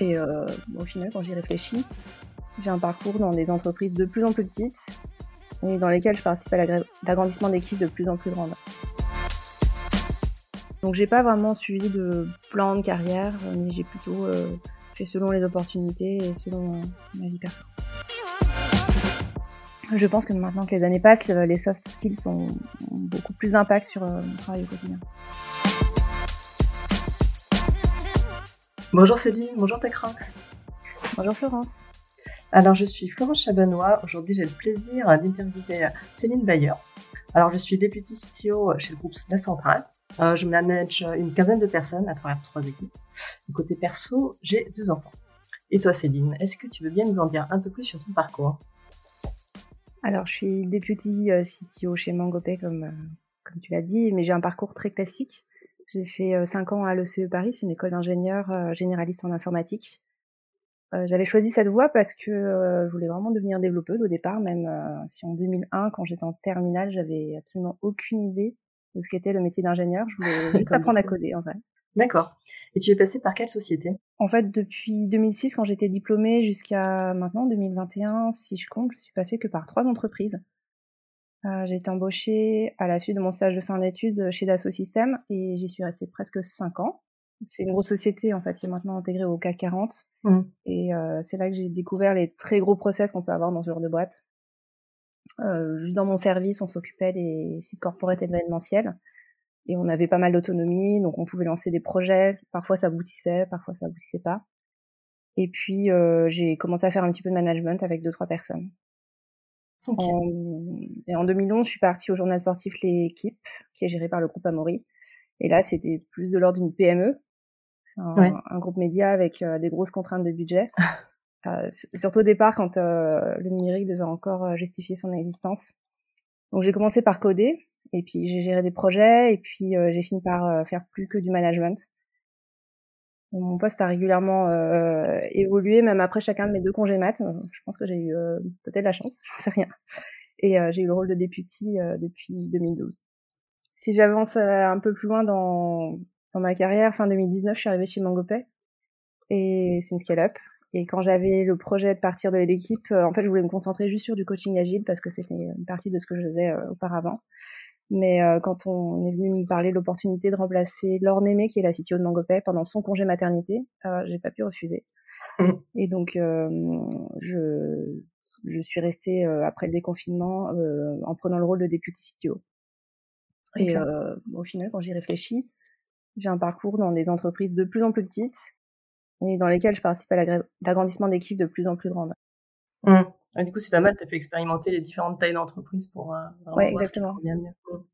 Et au final, quand j'y réfléchis, j'ai un parcours dans des entreprises de plus en plus petites et dans lesquelles je participe à l'agrandissement d'équipes de plus en plus grandes. Donc j'ai pas vraiment suivi de plan de carrière, mais j'ai plutôt fait selon les opportunités et selon ma vie perso. Je pense que maintenant que les années passent, les soft skills ont, beaucoup plus d'impact sur mon travail au quotidien. Bonjour Céline, bonjour TechRox. Bonjour Florence. Alors je suis Florence Chabanois. Aujourd'hui j'ai le plaisir d'interviewer Céline Bayer. Alors je suis députée CTO chez le groupe La Centrale. Euh, je manage une quinzaine de personnes à travers trois équipes. côté perso, j'ai deux enfants. Et toi Céline, est-ce que tu veux bien nous en dire un peu plus sur ton parcours? Alors je suis députée euh, CTO chez Mangopay comme, euh, comme tu l'as dit, mais j'ai un parcours très classique. J'ai fait 5 ans à l'ECE Paris, c'est une école d'ingénieur généraliste en informatique. J'avais choisi cette voie parce que je voulais vraiment devenir développeuse au départ, même si en 2001, quand j'étais en terminale, j'avais absolument aucune idée de ce qu'était le métier d'ingénieur. Je voulais juste apprendre à coder, en fait. D'accord. Et tu es passée par quelle société? En fait, depuis 2006, quand j'étais diplômée, jusqu'à maintenant, 2021, si je compte, je suis passée que par trois entreprises. Euh, j'ai été embauchée à la suite de mon stage de fin d'études chez Dassault Systèmes et j'y suis restée presque 5 ans. C'est une grosse société en fait qui est maintenant intégrée au CAC 40 mmh. et euh, c'est là que j'ai découvert les très gros process qu'on peut avoir dans ce genre de boîte. Euh, juste dans mon service, on s'occupait des sites corporate événementiels et on avait pas mal d'autonomie, donc on pouvait lancer des projets. Parfois ça aboutissait, parfois ça aboutissait pas. Et puis j'ai commencé à faire un petit peu de management avec deux trois personnes. En, et en 2011, je suis partie au journal sportif L'équipe, qui est géré par le groupe Amaury. Et là, c'était plus de l'ordre d'une PME. C'est un, groupe média avec euh, des grosses contraintes de budget. euh, surtout au départ, quand euh, le numérique devait encore justifier son existence. Donc j'ai commencé par coder, et puis j'ai géré des projets, et puis j'ai fini par faire plus que du management. Mon poste a régulièrement évolué, même après chacun de mes deux congés maths. Je pense que j'ai eu peut-être la chance, j'en sais rien. Et euh, j'ai eu le rôle de député depuis 2012. Si j'avance un peu plus loin dans, dans ma carrière, fin 2019, je suis arrivée chez Mangopay. Et c'est une scale-up. Et quand j'avais le projet de partir de l'équipe, en fait, je voulais me concentrer juste sur du coaching agile parce que c'était une partie de ce que je faisais auparavant. Mais euh, quand on est venu me parler de l'opportunité de remplacer Laure Némé, qui est la CTO de Mangopay, pendant son congé maternité, euh, j'ai pas pu refuser. Et donc, euh, je, je suis restée euh, après le déconfinement en prenant le rôle de députée CTO. Et au final, quand j'y réfléchis, j'ai un parcours dans des entreprises de plus en plus petites et dans lesquelles je participe à l'agrandissement d'équipes de plus en plus grandes. Mmh du coup, c'est pas mal, tu as pu expérimenter les différentes tailles d'entreprise pour euh, vraiment ouais, exactement. Voir ce mieux.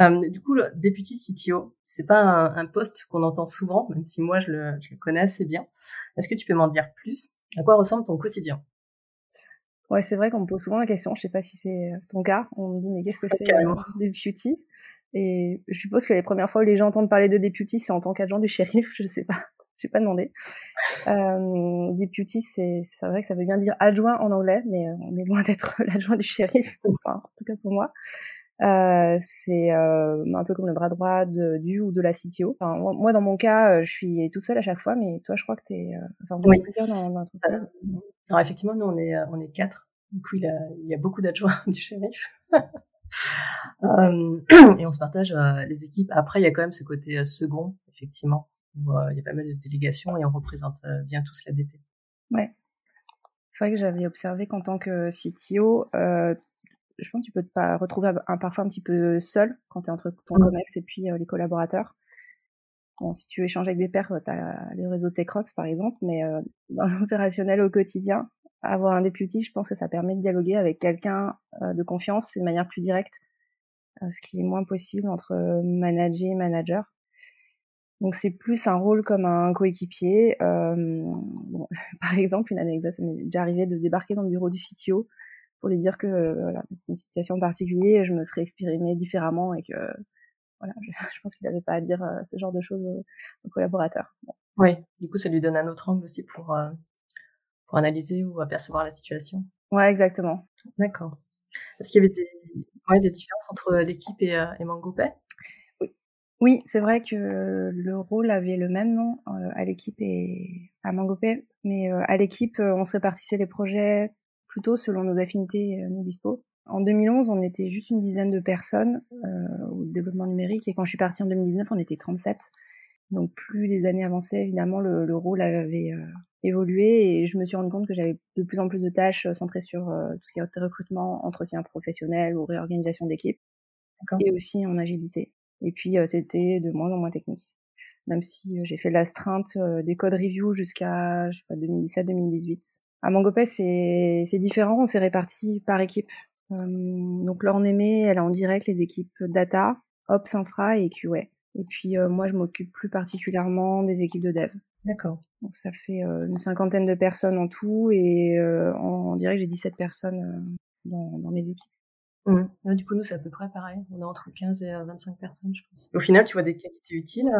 Euh, du coup, le député CTO, c'est pas un, poste qu'on entend souvent, même si moi je le, je le connais assez bien. Est-ce que tu peux m'en dire plus? À quoi ressemble ton quotidien? Ouais, c'est vrai qu'on me pose souvent la question. Je sais pas si c'est ton cas. On me dit mais qu'est-ce que c'est euh, deputy Et je suppose que les premières fois où les gens entendent parler de deputy, c'est en tant qu'agent du shérif. Je sais pas. Je pas demandé. Euh, deputy, c'est vrai que ça veut bien dire adjoint en anglais, mais euh, on est loin d'être l'adjoint du shérif, enfin, en tout cas pour moi. Euh, c'est euh, un peu comme le bras droit de, du ou de la CTO. Enfin, moi, dans mon cas, euh, je suis toute seule à chaque fois, mais toi, je crois que tu es... Enfin, oui. dans, dans l'entreprise. Alors, effectivement, nous, on est, on est quatre. Du coup, il, a, il y a beaucoup d'adjoints du shérif. et on se partage les équipes. Après, il y a quand même ce côté second, effectivement, où il y a pas mal de délégations et on représente bien tous la DT. Ouais. C'est vrai que j'avais observé qu'en tant que CTO, je pense que tu peux te retrouver un, parfois un petit peu seul quand tu es entre ton mmh. COMEX et puis les collaborateurs. Bon, si tu échanges avec des pairs, tu as les réseaux TechRox par exemple, mais dans l'opérationnel au quotidien, avoir un député, je pense que ça permet de dialoguer avec quelqu'un de confiance de manière plus directe, ce qui est moins possible entre manager et manager. Donc c'est plus un rôle comme un coéquipier. Euh, bon, par exemple, une anecdote, ça m'est déjà arrivé de débarquer dans le bureau du CTO pour lui dire que euh, voilà, c'est une situation particulière, je me serais exprimée différemment et que voilà, je, pense qu'il n'avait pas à dire euh, ce genre de choses aux, collaborateurs. Oui, du coup, ça lui donne un autre angle aussi pour pour analyser ou apercevoir la situation. Ouais, exactement. D'accord. Est-ce qu'il y avait des, ouais, des différences entre l'équipe et, et Mangopay Oui, c'est vrai que le rôle avait le même nom à l'équipe et à Mangopé, mais à l'équipe, on se répartissait les projets plutôt selon nos affinités, nos dispos. En 2011, on était juste une dizaine de personnes au développement numérique et quand je suis partie en 2019, on était 37. Donc plus les années avançaient, évidemment, le, le rôle avait euh, évolué et je me suis rendu compte que j'avais de plus en plus de tâches euh, centrées sur euh, tout ce qui est recrutement, entretien professionnel ou réorganisation d'équipe, et aussi en agilité. Et puis c'était de moins en moins technique. Même si j'ai fait l'astreinte des codes review jusqu'à je sais pas 2017-2018. À Mangopé, c'est c'est différent, on s'est répartis par équipe. donc Laure Aimé, elle a en direct les équipes data, ops infra et QA. Et puis euh, moi, je m'occupe plus particulièrement des équipes de dev. D'accord. Donc ça fait euh, une cinquantaine de personnes en tout et euh, dirait que j'ai 17 personnes dans, dans, mes équipes. Mmh. du coup, nous, c'est à peu près pareil. On est entre 15 et 25 personnes, je pense. Au final, tu vois des qualités utiles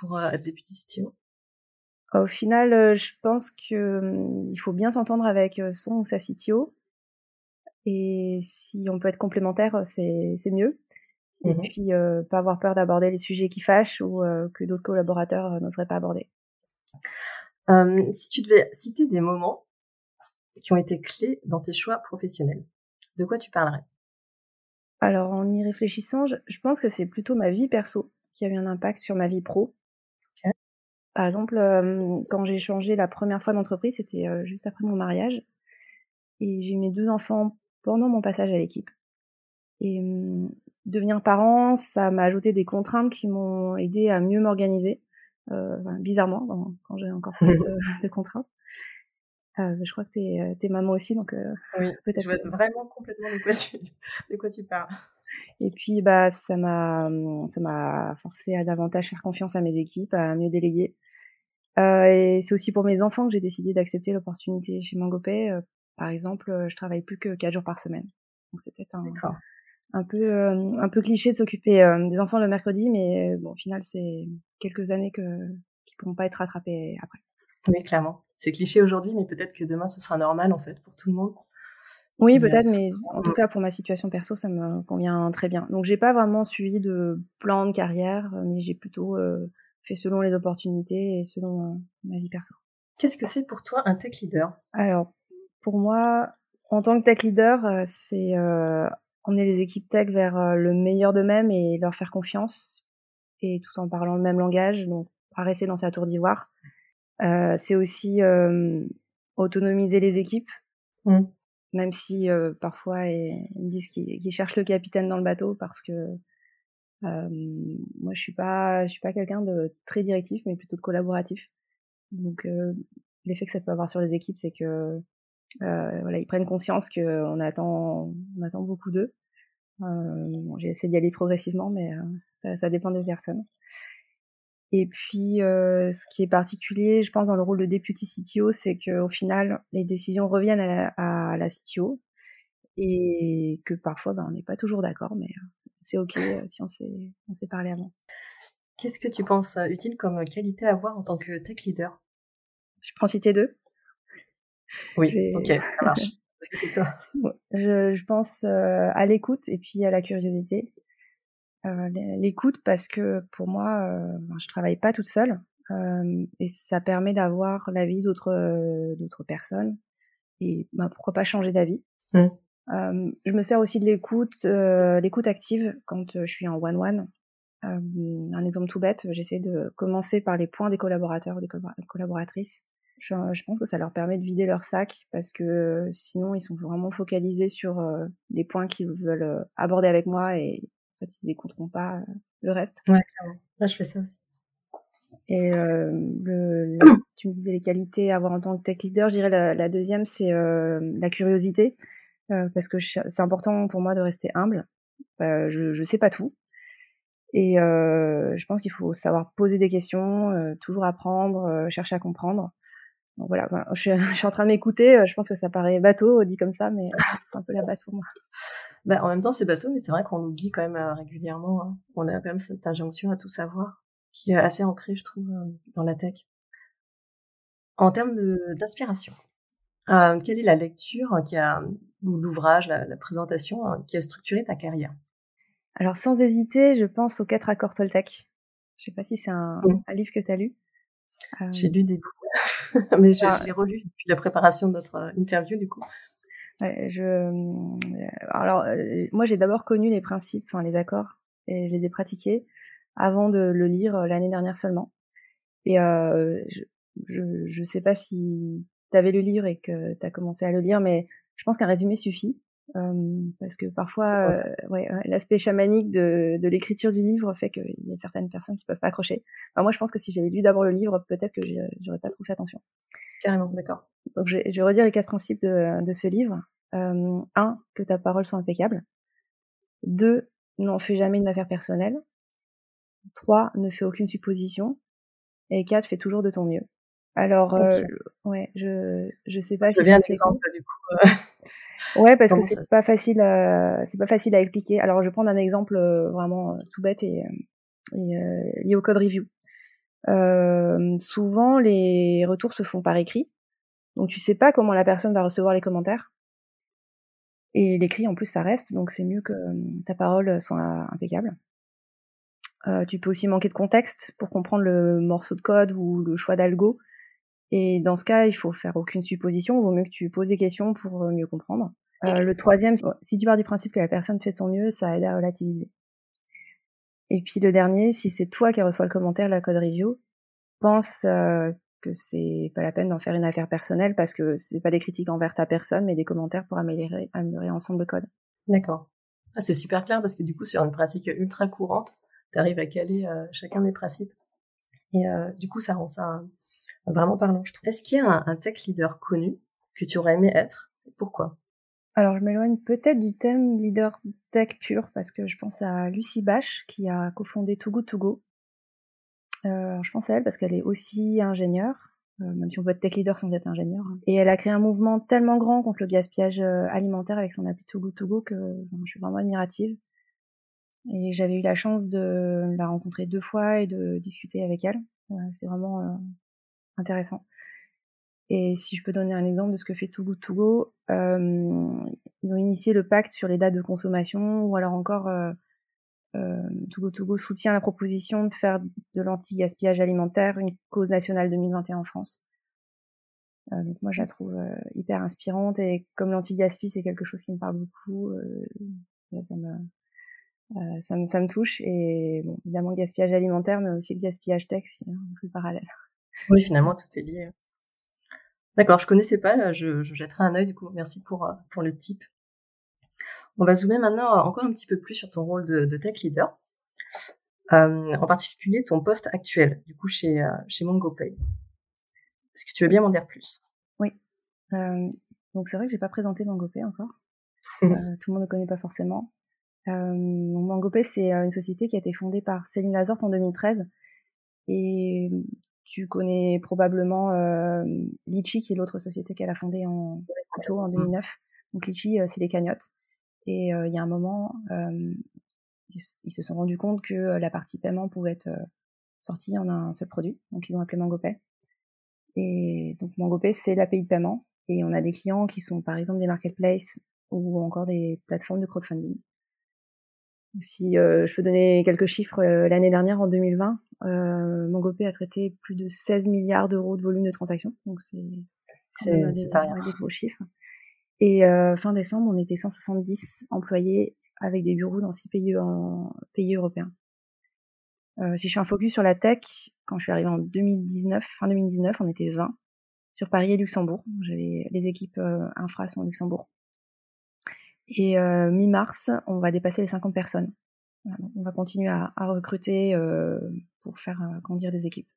pour être député CTO Au final, je pense que hum, faut bien s'entendre avec son ou sa CTO. Et si on peut être complémentaire, c'est mieux et mmh puis euh, pas avoir peur d'aborder les sujets qui fâchent ou euh, que d'autres collaborateurs euh, n'oseraient pas aborder. si tu devais citer des moments qui ont été clés dans tes choix professionnels, de quoi tu parlerais? Alors en y réfléchissant, je, pense que c'est plutôt ma vie perso qui a eu un impact sur ma vie pro. Par exemple, quand j'ai changé la première fois d'entreprise, c'était juste après mon mariage, et j'ai eu mes deux enfants pendant mon passage à l'équipe. Et mmh, devenir parent, ça m'a ajouté des contraintes qui m'ont aidé à mieux m'organiser, euh, bizarrement, quand j'ai encore plus de contraintes. Euh, je crois que t'es es maman aussi, donc oui, peut-être. Je vois vraiment complètement de quoi tu de quoi tu parles. Et puis bah ça m'a ça m'a forcé à davantage faire confiance à mes équipes, à mieux déléguer. Et c'est aussi pour mes enfants que j'ai décidé d'accepter l'opportunité chez Mangopay. par exemple, je travaille plus que quatre jours par semaine, donc c'est peut-être un, un peu euh, un peu cliché de s'occuper euh, des enfants le mercredi, mais bon, au final, c'est quelques années que qui pourront pas être rattrapées après. Oui, clairement. C'est cliché aujourd'hui, mais peut-être que demain ce sera normal en fait pour tout le monde. Oui, peut-être, mais en tout cas pour ma situation perso, ça me convient très bien. Donc j'ai pas vraiment suivi de plan de carrière, mais j'ai plutôt euh, fait selon les opportunités et selon ma vie perso. Qu'est-ce que c'est pour toi un tech leader? Alors pour moi, en tant que tech leader, c'est emmener les équipes tech vers euh, le meilleur d'eux-mêmes et leur faire confiance, et tout en parlant le même langage, donc pas rester dans sa tour d'ivoire. Euh, c'est aussi euh, autonomiser les équipes, mmh. même si euh, parfois ils me disent qu'ils cherchent le capitaine dans le bateau parce que moi je suis pas je suis pas quelqu'un de très directif, mais plutôt de collaboratif. Donc l'effet que ça peut avoir sur les équipes, c'est que voilà, ils prennent conscience qu'on attend, on attend beaucoup d'eux. Bon, j'ai essayé d'y aller progressivement, mais ça, dépend des personnes. Et puis, ce qui est particulier, je pense, dans le rôle de deputy CTO, c'est qu'au final, les décisions reviennent à la, à la CTO et que parfois, ben, on n'est pas toujours d'accord, mais c'est ok si on s'est, on s'est parlé avant. Qu'est-ce que tu penses utile comme qualité à avoir en tant que tech leader? Je prends citer deux. Oui, ok, ça marche. que toi? Je, je pense euh, à l'écoute et puis à la curiosité. Euh, l'écoute parce que pour moi, euh, je travaille pas toute seule euh, et ça permet d'avoir l'avis d'autres euh, d'autres personnes et bah, pourquoi pas changer d'avis. Mmh. Je me sers aussi de l'écoute l'écoute active quand je suis en one one. un exemple tout bête, j'essaie de commencer par les points des collaborateurs, des collaboratrices je, pense que ça leur permet de vider leur sac parce que sinon ils sont vraiment focalisés sur euh, les points qu'ils veulent euh, aborder avec moi et en fait ils n'écouteront pas euh, le reste. Ouais, clairement. Là, je fais ça aussi. Et le, tu me disais les qualités à avoir en tant que tech leader, je dirais la, la deuxième c'est la curiosité parce que c'est important pour moi de rester humble. je je sais pas tout et je pense qu'il faut savoir poser des questions, toujours apprendre, chercher à comprendre voilà, je, suis en train de m'écouter. Euh, je pense que ça paraît bateau dit comme ça, mais euh, c'est un peu la base pour moi. Bah, en même temps, c'est bateau, mais c'est vrai qu'on l'oublie quand même euh, régulièrement. Hein. On a quand même cette injonction à tout savoir, qui est assez ancrée, je trouve, dans la tech. En termes d'inspiration, quelle est la lecture qui a, ou l'ouvrage, la, la, présentation qui a structuré ta carrière? Alors, sans hésiter, je pense aux quatre accords Toltec. Je sais pas si c'est un, livre que tu as lu. J'ai lu des bouts, mais je, je l'ai relu depuis la préparation de notre interview du coup je, euh, alors, euh, moi, j'ai d'abord connu les principes, enfin les accords, et je les ai pratiqués avant de le lire euh, l'année dernière seulement. Et euh, je, je, je sais pas si tu avais le livre et que tu as commencé à le lire, mais je pense qu'un résumé suffit. Euh, parce que parfois, ouais, l'aspect chamanique de, de l'écriture du livre fait qu'il y a certaines personnes qui peuvent pas accrocher. moi, je pense que si j'avais lu d'abord le livre, peut-être que j'aurais pas trop fait attention. Carrément, d'accord. Donc, je, je, vais redire les quatre principes de, de ce livre. Euh, un, que ta parole soit impeccable. Deux, n'en fais jamais une affaire personnelle. Trois, ne fais aucune supposition. Et quatre, fais toujours de ton mieux. Alors, euh, ouais, je je sais pas je si. Exemple du coup. Euh. ouais, parce que c'est pas facile, c'est pas facile à expliquer. Alors, je vais prendre un exemple vraiment tout bête et, et lié au code review. souvent, les retours se font par écrit, donc tu sais pas comment la personne va recevoir les commentaires. Et l'écrit, en plus, ça reste, donc c'est mieux que ta parole soit impeccable. Euh, tu peux aussi manquer de contexte pour comprendre le morceau de code ou le choix d'algo. Et dans ce cas, il faut faire aucune supposition. Il vaut mieux que tu poses des questions pour mieux comprendre. Euh, le troisième, si tu pars du principe que la personne fait de son mieux, ça aide à relativiser. Et puis le dernier, si c'est toi qui reçois le commentaire, la code review, pense euh, que c'est pas la peine d'en faire une affaire personnelle parce que c'est pas des critiques envers ta personne, mais des commentaires pour améliorer, améliorer ensemble le code. D'accord. Ah, c'est super clair parce que du coup, sur une pratique ultra courante, tu arrives à caler euh, chacun des principes. Et euh, du coup, ça rend ça vraiment parlant, je trouve. Est-ce qu'il y a un, tech leader connu que tu aurais aimé être Pourquoi? Alors, je m'éloigne peut-être du thème leader tech pur parce que je pense à Lucie Bache qui a cofondé Too Good To Go, euh, je pense à elle parce qu'elle est aussi ingénieure, euh, même si on peut être tech leader sans être ingénieur. Hein. Et elle a créé un mouvement tellement grand contre le gaspillage euh, alimentaire avec son appli Too Good To Go que je suis vraiment admirative. Et j'avais eu la chance de la rencontrer deux fois et de discuter avec elle. C'est vraiment intéressant. Et si je peux donner un exemple de ce que fait Too Good To Go, ils ont initié le pacte sur les dates de consommation ou alors encore euh, Togo Togo soutient la proposition de faire de l'anti-gaspillage alimentaire une cause nationale 2021 en France. Euh, donc moi je la trouve euh, hyper inspirante et comme l'anti-gaspi c'est quelque chose qui me parle beaucoup, euh, ça me ça me, ça me touche et bon, évidemment le gaspillage alimentaire mais aussi le gaspillage tech hein, plus parallèle. Oui finalement tout est lié. D'accord, je connaissais pas, je, je jetterai un œil du coup. Merci pour pour le tip. On va zoomer maintenant encore un petit peu plus sur ton rôle de, tech leader, euh, en particulier ton poste actuel, du coup chez, euh, chez MongoPay. Est-ce que tu veux bien m'en dire plus? Oui. Euh, donc c'est vrai que j'ai pas présenté MongoPay encore. tout le monde ne connaît pas forcément. MongoPay, c'est une société qui a été fondée par Céline Lazorte en 2013. Et tu connais probablement Litchi, qui est l'autre société qu'elle a fondée en, plutôt en 2009. Donc Litchi, c'est des cagnottes. Et il y a un moment, ils, se sont rendus compte que la partie paiement pouvait être sortie en un seul produit. Donc ils ont appelé MangoPay. Et donc MangoPay, c'est l'API de paiement. Et on a des clients qui sont par exemple des marketplaces ou encore des plateformes de crowdfunding. Si je peux donner quelques chiffres, l'année dernière, en 2020, euh, a traité plus de 16 milliards d'euros de volume de transactions. Donc c'est c'est des, des gros chiffres. Et euh, fin décembre, on était 170 employés avec des bureaux dans six pays, en, pays européens. Euh, si je fais un focus sur la tech, quand je suis arrivée en 2019, fin 2019, on était 20 sur Paris et Luxembourg. J'avais les équipes euh, infra sont au Luxembourg. Et mi-mars, on va dépasser les 50 personnes. On va continuer à, à recruter euh, pour faire grandir des équipes.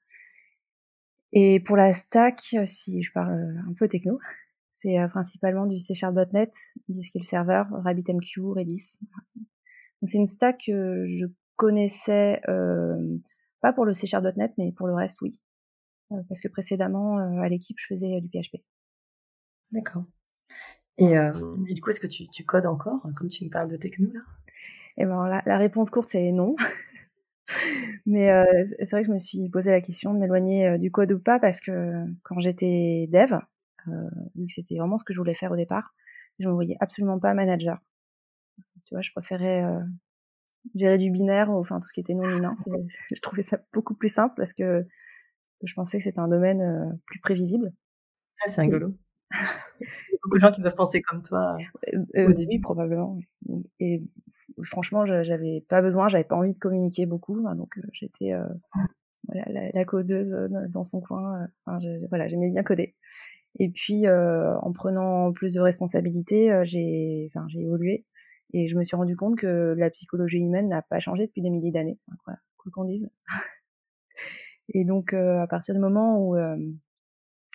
Et pour la stack, si je parle un peu techno, c'est euh, principalement du C Sharp.net, du SQL Server, RabbitMQ, Redis. Donc c'est une stack que je connaissais euh, pas pour le C Sharp.net, mais pour le reste, oui. Euh, parce que précédemment, à l'équipe, je faisais du PHP. D'accord. Et, du coup, est-ce que tu, tu, codes encore, comme tu nous parles de techno là? Eh ben, la, la réponse courte, c'est non. Mais c'est vrai que je me suis posé la question de m'éloigner du code ou pas parce que quand j'étais dev, euh, vu que c'était vraiment ce que je voulais faire au départ. Je ne me voyais absolument pas manager. Tu vois, je préférais euh, gérer du binaire, enfin tout ce qui était non humain. je trouvais ça beaucoup plus simple parce que je pensais que c'était un domaine plus prévisible. Ah, c'est rigolo. Beaucoup de gens qui doivent penser comme toi au début, probablement. Et franchement, j'avais pas besoin, j'avais pas envie de communiquer beaucoup, hein, donc j'étais voilà, la, codeuse dans son coin. Enfin, voilà, j'aimais bien coder. Et puis, en prenant plus de responsabilités, j'ai, enfin, j'ai évolué et je me suis rendu compte que la psychologie humaine n'a pas changé depuis des milliers d'années, quoi qu'on dise. et donc, à partir du moment où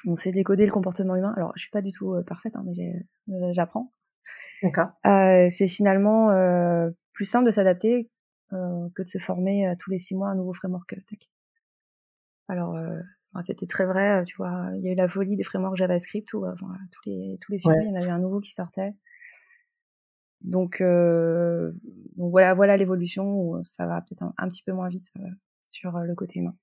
on sait décoder le comportement humain. Alors, je suis pas du tout euh, parfaite, hein, mais euh, j'apprends. D'accord. Euh, c'est finalement euh, plus simple de s'adapter euh, que de se former tous les six mois à un nouveau framework tech. Alors, c'était très vrai, tu vois. Il y a eu la folie des frameworks JavaScript où tous les tous les six mois, il y en avait un nouveau qui sortait. Donc, donc voilà, voilà l'évolution où ça va peut-être un, un, petit peu moins vite sur le côté humain.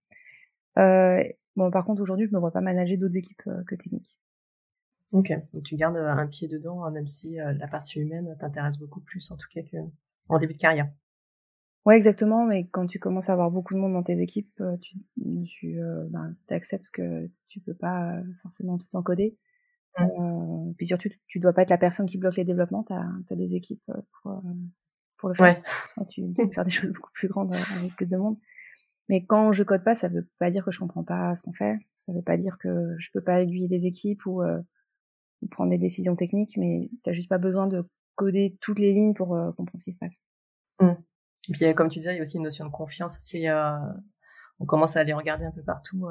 Euh, Bon, par contre, aujourd'hui, je me vois pas manager d'autres équipes euh, que techniques. Ok, donc tu gardes euh, un pied dedans, hein, même si euh, la partie humaine t'intéresse beaucoup plus, en tout cas, qu'en début de carrière. Ouais, exactement, mais quand tu commences à avoir beaucoup de monde dans tes équipes, tu, tu ben, acceptes que tu peux pas forcément tout encoder. Mmh. puis surtout, tu dois pas être la personne qui bloque les développements, tu as, des équipes pour, pour le faire. Ouais. Tu peux faire des choses beaucoup plus grandes avec plus de monde. Mais quand je code pas, ça veut pas dire que je comprends pas ce qu'on fait. Ça veut pas dire que je peux pas aiguiller des équipes ou, euh, prendre des décisions techniques, mais t'as juste pas besoin de coder toutes les lignes pour euh, comprendre ce qui se passe. Mmh. Et puis, comme tu disais, il y a aussi une notion de confiance. Si euh, on commence à aller regarder un peu partout,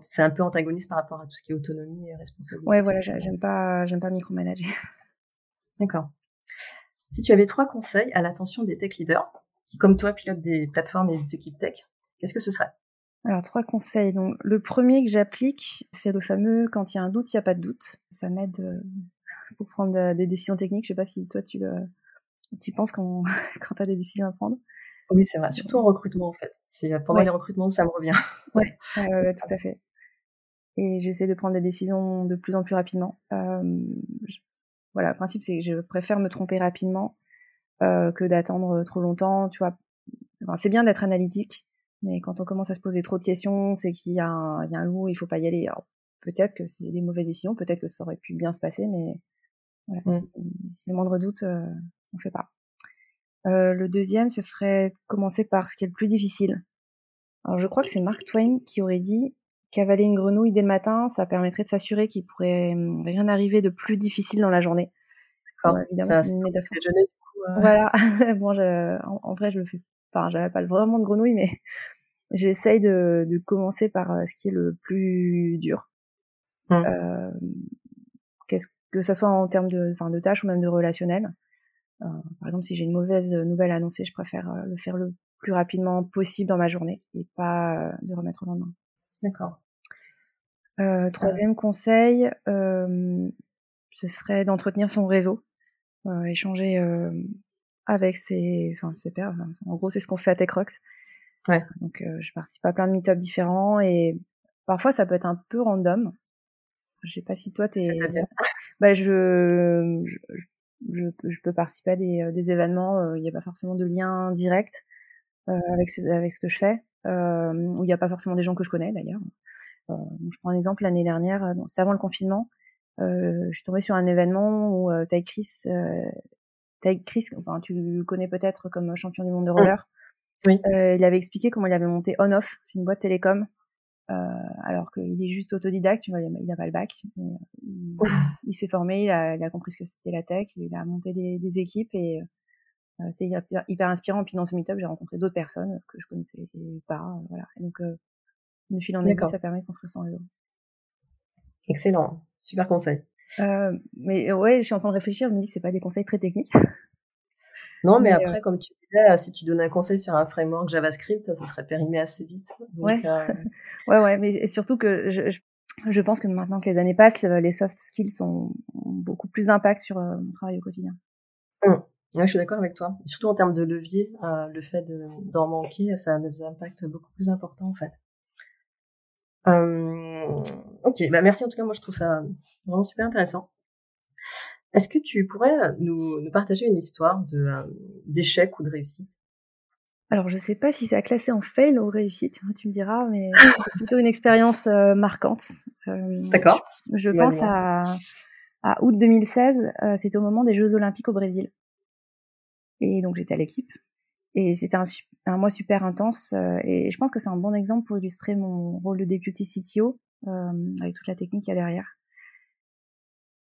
c'est un peu antagoniste par rapport à tout ce qui est autonomie et responsabilité. Ouais, voilà, j'aime pas, j'aime pas micromanager. D'accord. Si tu avais trois conseils à l'attention des tech leaders qui, comme toi, pilotent des plateformes et des équipes tech, Qu'est-ce que ce serait? Alors, trois conseils. Donc, le premier que j'applique, c'est le fameux quand il y a un doute, il n'y a pas de doute. Ça m'aide euh, pour prendre euh, des décisions techniques. Je sais pas si toi, tu, le, tu penses quand, quand tu as des décisions à prendre. Oui, c'est vrai. Surtout en recrutement, en fait. C'est euh, pendant les recrutements, ça me revient. Ouais, tout à fait. Et j'essaie de prendre des décisions de plus en plus rapidement. voilà, le principe, c'est que je préfère me tromper rapidement que d'attendre trop longtemps. Tu vois, c'est bien d'être analytique, mais quand on commence à se poser trop de questions, c'est qu'il y, a un, il y a un loup, il faut pas y aller. Alors, peut-être que c'est des mauvaises décisions, peut-être que ça aurait pu bien se passer, mais voilà, mmh. si, le moindre doute, euh, on fait pas. Euh, le deuxième, ce serait commencer par ce qui est le plus difficile. Alors, je crois que c'est Mark Twain qui aurait dit qu'avaler une grenouille dès le matin, ça permettrait de s'assurer qu'il pourrait hum, rien arriver de plus difficile dans la journée. D'accord. évidemment, c'est une métaphore. Euh. Voilà. bon, je, en, vrai, je le fais enfin j'avais pas vraiment de grenouille, mais j'essaye de, de, commencer par euh, ce qui est le plus dur. Mmh. Euh, qu'est-ce que ça soit en termes de, enfin, de tâches ou même de relationnel. Euh, par exemple, si j'ai une mauvaise nouvelle à annoncer, je préfère euh, le faire le plus rapidement possible dans ma journée et pas de remettre au lendemain. D'accord. Euh, troisième conseil, ce serait d'entretenir son réseau, échanger avec ses, enfin, ses pairs. en gros, c'est ce qu'on fait à TechRox. Ouais. Donc, euh, je participe à plein de meet différents et parfois, ça peut être un peu random. Je sais pas si toi, t'es... Bah, je, je, je, je, peux participer à des, euh, des événements, euh, il n'y a pas forcément de lien direct euh, avec, ce, avec ce que je fais, où il n'y a pas forcément des gens que je connais d'ailleurs. Je prends un exemple, l'année dernière, c'était avant le confinement, je suis tombée sur un événement où euh, Chris Chris, enfin, tu le connais peut-être comme champion du monde de roller. Oui. Euh, il avait expliqué comment il avait monté On-Off, c'est une boîte télécom, euh, alors qu'il est juste autodidacte, tu vois, il n'a pas le bac. Euh, il, s'est formé, il a, il a, compris ce que c'était la tech, il a monté des, des équipes et euh, c'est hyper, hyper, inspirant. Puis dans ce meet-up, j'ai rencontré d'autres personnes que je connaissais pas, voilà. Et donc, euh, de fil en aiguille, ça permet de construire son réseau. Excellent, super conseil. Euh, mais ouais, je suis en train de réfléchir, je me dis que c'est pas des conseils très techniques. Non, mais, après, comme tu disais, si tu donnais un conseil sur un framework JavaScript, ce serait périmé assez vite. ouais. ouais, ouais, mais surtout que je, je, pense que maintenant que les années passent, les soft skills ont, beaucoup plus d'impact sur mon travail au quotidien. Mmh. Ouais, je suis d'accord avec toi. Surtout en termes de levier, euh, le fait d'en manquer, ça a des impacts beaucoup plus importants en fait. Euh, ok, bah merci en tout cas, moi je trouve ça vraiment super intéressant. Est-ce que tu pourrais nous, nous partager une histoire de euh, d'échec ou de réussite? Alors, je sais pas si ça a classé en fail ou réussite, tu me diras, mais c'est plutôt une expérience euh, marquante. Euh, D'accord. Je, pense à, à, août 2016, euh, c'était au moment des Jeux Olympiques au Brésil. Et donc, j'étais à l'équipe. Et c'était un, un, mois super intense. et je pense que c'est un bon exemple pour illustrer mon rôle de deputy CTO, avec toute la technique qu'il y a derrière.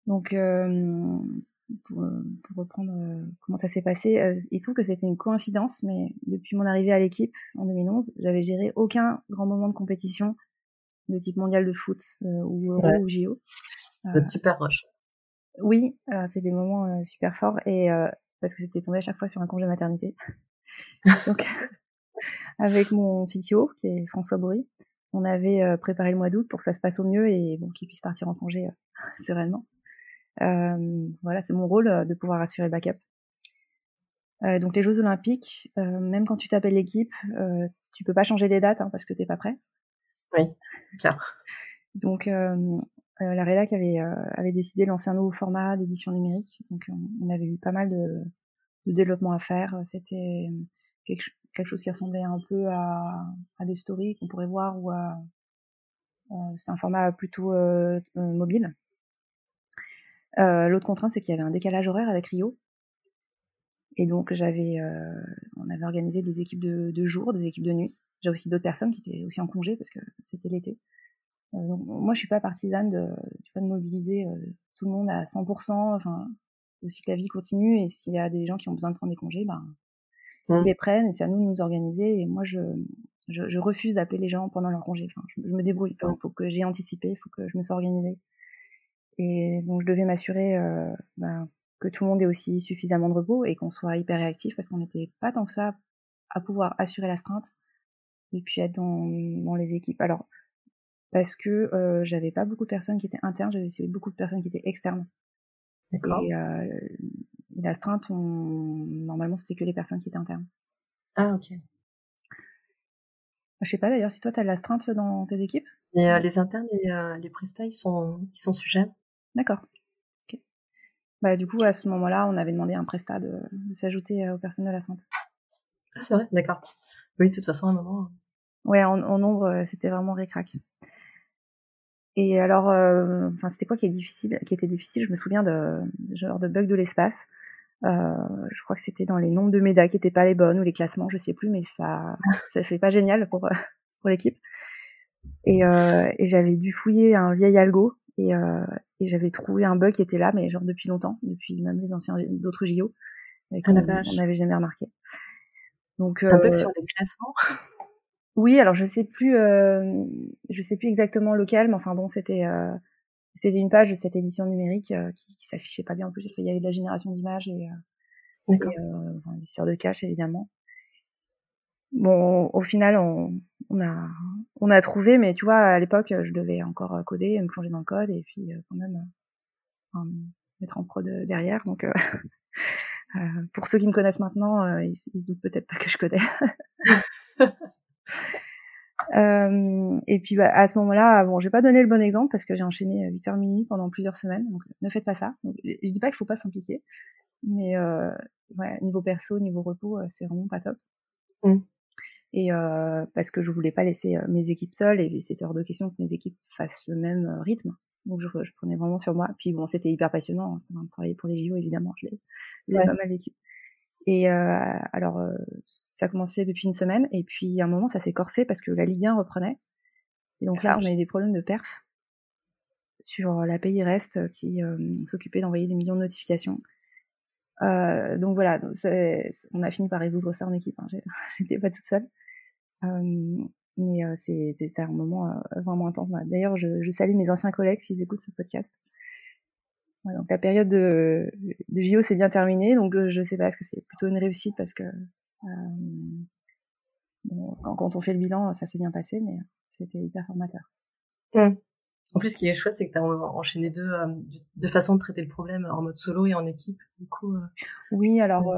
Donc, pour, euh, pour reprendre euh, comment ça s'est passé, euh, il se trouve que c'était une coïncidence, mais depuis mon arrivée à l'équipe en 2011, j'avais géré aucun grand moment de compétition de type mondial de foot ou Euro ou JO. C'était super rush. Oui, c'est des moments super forts et parce que c'était tombé à chaque fois sur un congé maternité. Donc, avec mon CTO, qui est François Bory, on avait préparé le mois d'août pour que ça se passe au mieux et bon, qu'il puisse partir en congé sereinement. Euh, voilà, c'est mon rôle euh, de pouvoir assurer le backup. Euh, donc les Jeux Olympiques, même quand tu t'appelles l'équipe, tu peux pas changer les dates hein, parce que t'es pas prêt. Oui, c'est clair. Donc la rédac avait, avait décidé de lancer un nouveau format d'édition numérique. Donc on, avait eu pas mal de, de développement à faire. C'était quelque, quelque, chose qui ressemblait un peu à, des stories qu'on pourrait voir ou à c'était un format plutôt mobile. Euh, l'autre contrainte, c'est qu'il y avait un décalage horaire avec Rio. Et donc, j'avais, euh, on avait organisé des équipes de, jour, des équipes de nuit. J'ai aussi d'autres personnes qui étaient aussi en congé parce que c'était l'été. Euh, donc, moi, je suis pas partisane de, de mobiliser tout le monde à 100%. Enfin, aussi que la vie continue et s'il y a des gens qui ont besoin de prendre des congés, ben, ils mmh. les prennent et c'est à nous de nous organiser. Et moi, je, je, je refuse d'appeler les gens pendant leur congé. Enfin, je, me débrouille. Il faut que j'ai anticipé, il faut que je me sois organisée. Et donc, je devais m'assurer euh, ben, que tout le monde ait aussi suffisamment de repos et qu'on soit hyper réactif parce qu'on n'était pas tant que ça à pouvoir assurer l'astreinte et puis être dans, dans les équipes. Alors, parce que euh, j'avais pas beaucoup de personnes qui étaient internes, j'avais aussi beaucoup de personnes qui étaient externes. D'accord. Et euh, l'astreinte, on... normalement, c'était que les personnes qui étaient internes. Ah, ok. Je sais pas d'ailleurs si toi, tu as de l'astreinte dans tes équipes? Et, euh, les internes et euh, les prestats, ils sont, ils sont sujets. D'accord. Bah, du coup, à ce moment-là, on avait demandé à un prestat de, s'ajouter euh, aux personnes de la santé. Ah, c'est vrai, d'accord. Oui, de toute façon, à un moment. Ouais, en, nombre, euh, c'était vraiment récrac. Et alors, euh, enfin, c'était quoi qui est difficile, qui était difficile? Je me souviens de, genre de bug de l'espace. je crois que c'était dans les nombres de médailles qui étaient pas les bonnes ou les classements, je sais plus, mais ça, ça fait pas génial pour pour l'équipe. Et, et j'avais dû fouiller un vieil algo et, euh, et j'avais trouvé un bug qui était là, mais genre depuis longtemps, depuis même les anciens d'autres JO, et qu'on n'avait jamais remarqué. Donc, un bug euh, sur les classements? Oui, alors je sais plus, euh, je sais plus exactement lequel, mais enfin bon, c'était euh, c'était une page de cette édition numérique euh, qui, qui s'affichait pas bien en plus. Il y avait de la génération d'images et, et enfin, des histoires de cache évidemment. Bon, au final, on, on, a, on a trouvé, mais tu vois, à l'époque, je devais encore coder, me plonger dans le code et puis euh, quand même euh, mettre en prod euh, derrière. Donc, pour ceux qui me connaissent maintenant, ils, ils, se doutent peut-être pas que je codais. Euh, et puis bah, à ce moment-là, bon, j'ai pas donné le bon exemple parce que j'ai enchaîné 8 heures minuit pendant plusieurs semaines. Donc ne faites pas ça. Donc, je dis pas qu'il faut pas s'impliquer, mais euh, ouais, niveau perso, niveau repos, c'est vraiment pas top. Mmh et euh, parce que je voulais pas laisser euh, mes équipes seules et c'était hors de question que mes équipes fassent le même euh, rythme. Donc je, je prenais vraiment sur moi. Puis bon, c'était hyper passionnant. C'était un travail pour les JO évidemment. Je l'ai pas mal vécu. Et euh, alors euh, ça a commencé depuis une semaine et puis à un moment ça s'est corsé parce que la Ligue 1 reprenait. Et donc là on a eu des problèmes de perf sur la pays reste qui s'occupait d'envoyer des millions de notifications. Euh, donc voilà, on a fini par résoudre ça en équipe. Hein. J'étais pas toute seule. Euh, mais euh, c'était un moment euh, vraiment intense. D'ailleurs, je, je, salue mes anciens collègues s'ils écoutent ce podcast. Donc la période de, de JO s'est bien terminée, donc je sais pas, est-ce que c'est plutôt une réussite parce que bon, quand, quand, on fait le bilan, ça s'est bien passé, mais c'était hyper formateur. Mmh. En plus, ce qui est chouette, c'est que tu as enchaîné deux, deux façons de traiter le problème en mode solo et en équipe. Du coup, oui, alors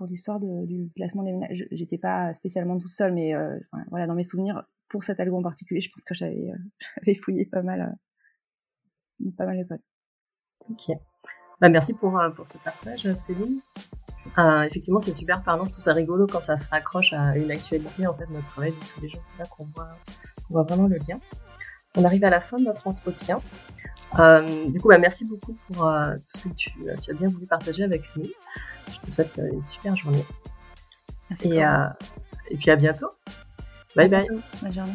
pour l'histoire du placement des ménages, j'étais pas spécialement toute seule, mais euh, voilà, dans mes souvenirs, pour cet algo en particulier, je pense que j'avais euh, fouillé pas mal, euh, pas mal les codes. Ok. Bah, merci pour, pour ce partage, Céline. Euh, effectivement, c'est super parlant. Je trouve ça rigolo quand ça se raccroche à une actualité, en fait, notre travail de tous les jours. C'est là qu'on voit, on voit vraiment le lien. On arrive à la fin de notre entretien. Euh, du coup, bah, merci beaucoup pour euh, tout ce que tu, tu, as bien voulu partager avec nous. Je te souhaite une super journée. Merci et, et puis à bientôt. Bye bye. Bonne journée.